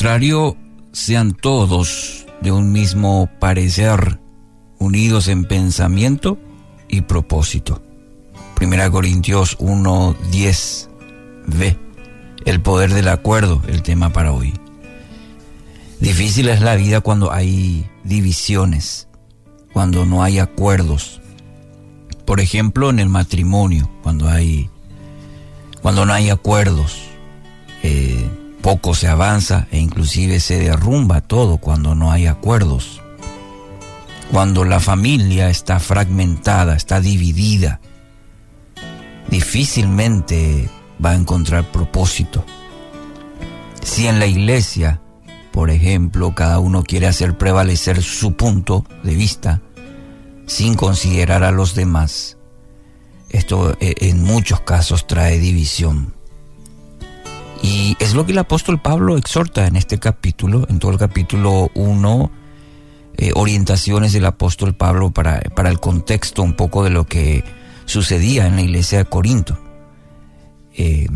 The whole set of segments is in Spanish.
contrario, sean todos de un mismo parecer, unidos en pensamiento y propósito. Primera Corintios 1, 10, v. El poder del acuerdo, el tema para hoy. Difícil es la vida cuando hay divisiones, cuando no hay acuerdos. Por ejemplo, en el matrimonio, cuando hay, cuando no hay acuerdos, eh, poco se avanza e inclusive se derrumba todo cuando no hay acuerdos. Cuando la familia está fragmentada, está dividida, difícilmente va a encontrar propósito. Si en la iglesia, por ejemplo, cada uno quiere hacer prevalecer su punto de vista sin considerar a los demás, esto eh, en muchos casos trae división. Y es lo que el apóstol Pablo exhorta en este capítulo, en todo el capítulo 1, eh, orientaciones del apóstol Pablo para, para el contexto un poco de lo que sucedía en la iglesia de Corinto. Eh,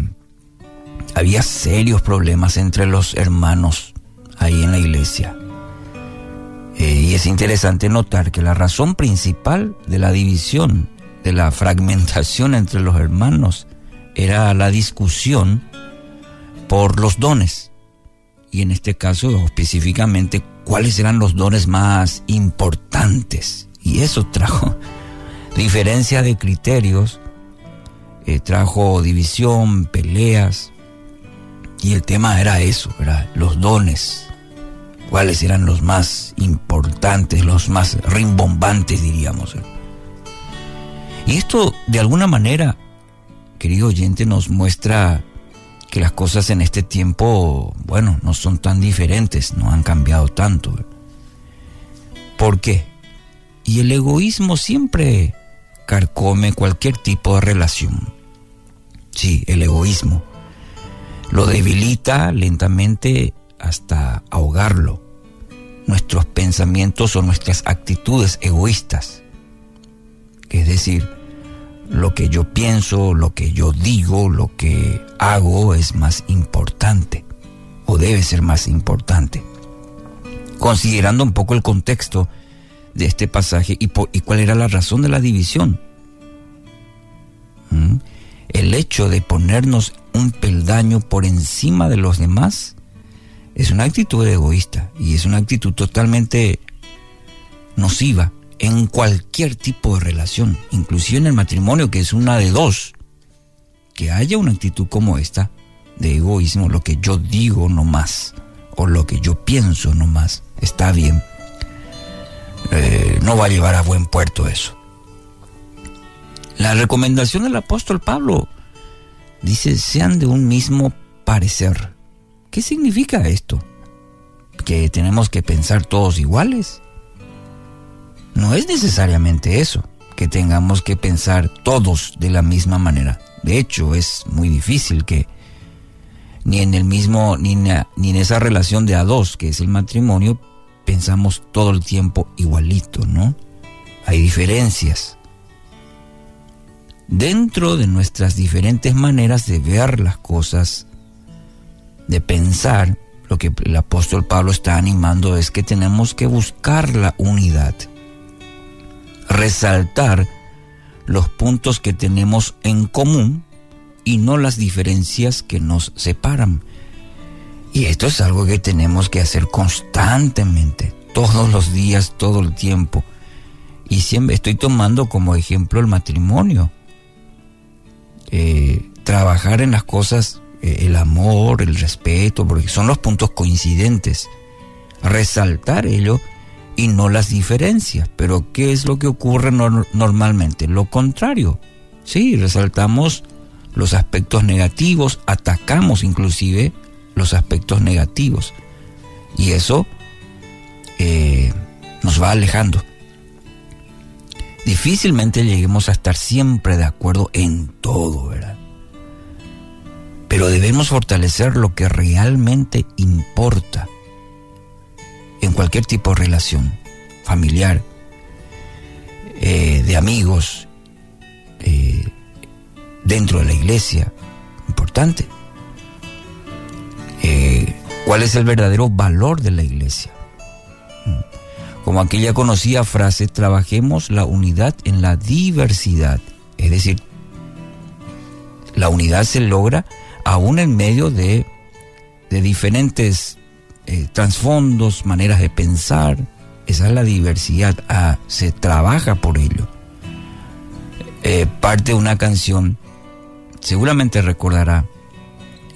había serios problemas entre los hermanos ahí en la iglesia. Eh, y es interesante notar que la razón principal de la división, de la fragmentación entre los hermanos, era la discusión por los dones. Y en este caso específicamente cuáles eran los dones más importantes. Y eso trajo diferencia de criterios, eh, trajo división, peleas. Y el tema era eso, era los dones. Cuáles eran los más importantes, los más rimbombantes, diríamos. Y esto, de alguna manera, querido oyente, nos muestra que las cosas en este tiempo, bueno, no son tan diferentes, no han cambiado tanto. ¿Por qué? Y el egoísmo siempre carcome cualquier tipo de relación. Sí, el egoísmo. Lo debilita lentamente hasta ahogarlo. Nuestros pensamientos o nuestras actitudes egoístas. Es decir, lo que yo pienso, lo que yo digo, lo que hago es más importante o debe ser más importante. Considerando un poco el contexto de este pasaje y, cuál era la razón de la división. ¿Mm? El hecho de ponernos un peldaño por encima de los demás es una actitud egoísta y es una actitud totalmente nociva en cualquier tipo de relación, inclusive en el matrimonio, que es una de dos, que haya una actitud como esta de egoísmo, lo que yo digo no más, o lo que yo pienso no más, está bien. Eh, no va a llevar a buen puerto eso. La recomendación del apóstol Pablo dice, sean de un mismo parecer. ¿Qué significa esto? ¿Que tenemos que pensar todos iguales? No es necesariamente eso, que tengamos que pensar todos de la misma manera. De hecho, es muy difícil que ni en el mismo, ni en, esa relación de a dos, que es el matrimonio, pensamos todo el tiempo igualito, ¿no? Hay diferencias. Dentro de nuestras diferentes maneras de ver las cosas, de pensar, lo que el apóstol Pablo está animando es que tenemos que buscar la unidad resaltar los puntos que tenemos en común y no las diferencias que nos separan. Y esto es algo que tenemos que hacer constantemente, todos los días, todo el tiempo. Y siempre estoy tomando como ejemplo el matrimonio. Eh, trabajar en las cosas, eh, el amor, el respeto, porque son los puntos coincidentes. Resaltar ello y no las diferencias. Pero ¿qué es lo que ocurre normalmente? Lo contrario. Sí, resaltamos los aspectos negativos, atacamos inclusive los aspectos negativos. Y eso eh, nos va alejando. Difícilmente lleguemos a estar siempre de acuerdo en todo, ¿verdad? Pero debemos fortalecer lo que realmente importa cualquier tipo de relación, familiar, eh, de amigos, eh, dentro de la iglesia, importante. Eh, ¿Cuál es el verdadero valor de la iglesia? Como aquella conocida frase, trabajemos la unidad en la diversidad. Es decir, la unidad se logra aún en medio de, de diferentes eh, trasfondos, maneras de pensar. Esa es la diversidad. Ah, se trabaja por ello. Eh, parte de una canción, seguramente recordará,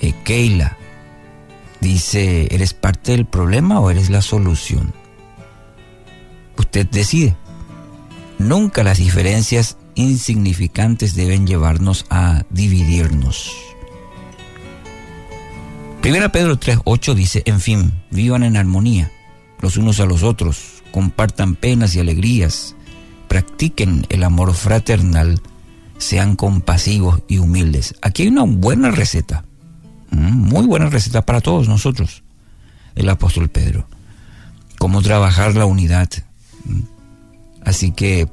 eh, Keila, dice, ¿eres parte del problema o eres la solución? Usted decide. Nunca las diferencias insignificantes deben llevarnos a dividirnos. Primera Pedro 3.8 dice, en fin, vivan en armonía los unos a los otros, compartan penas y alegrías, practiquen el amor fraternal, sean compasivos y humildes. Aquí hay una buena receta, muy buena receta para todos nosotros, el apóstol Pedro. Cómo trabajar la unidad. Así que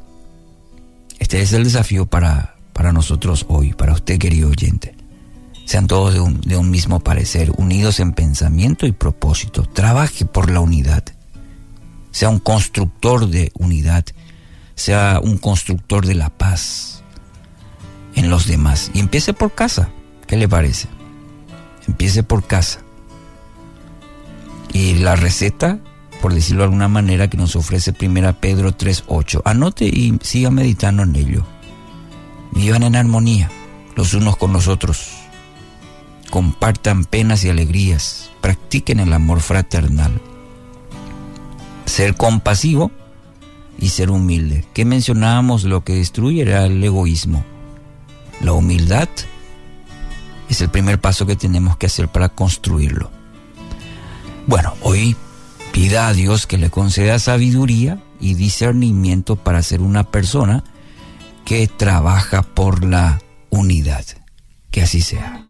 este es el desafío para, para nosotros hoy, para usted querido oyente. Sean todos de un, mismo parecer, unidos en pensamiento y propósito. Trabaje por la unidad. Sea un constructor de unidad. Sea un constructor de la paz en los demás. Y empiece por casa. ¿Qué le parece? Empiece por casa. Y la receta, por decirlo de alguna manera, que nos ofrece Primera Pedro 3.8. Anote y siga meditando en ello. Vivan en armonía los unos con los otros compartan penas y alegrías, practiquen el amor fraternal. Ser compasivo y ser humilde. ¿Qué mencionábamos? Lo que destruye era el egoísmo. La humildad es el primer paso que tenemos que hacer para construirlo. Bueno, hoy pida a Dios que le conceda sabiduría y discernimiento para ser una persona que trabaja por la unidad. Que así sea.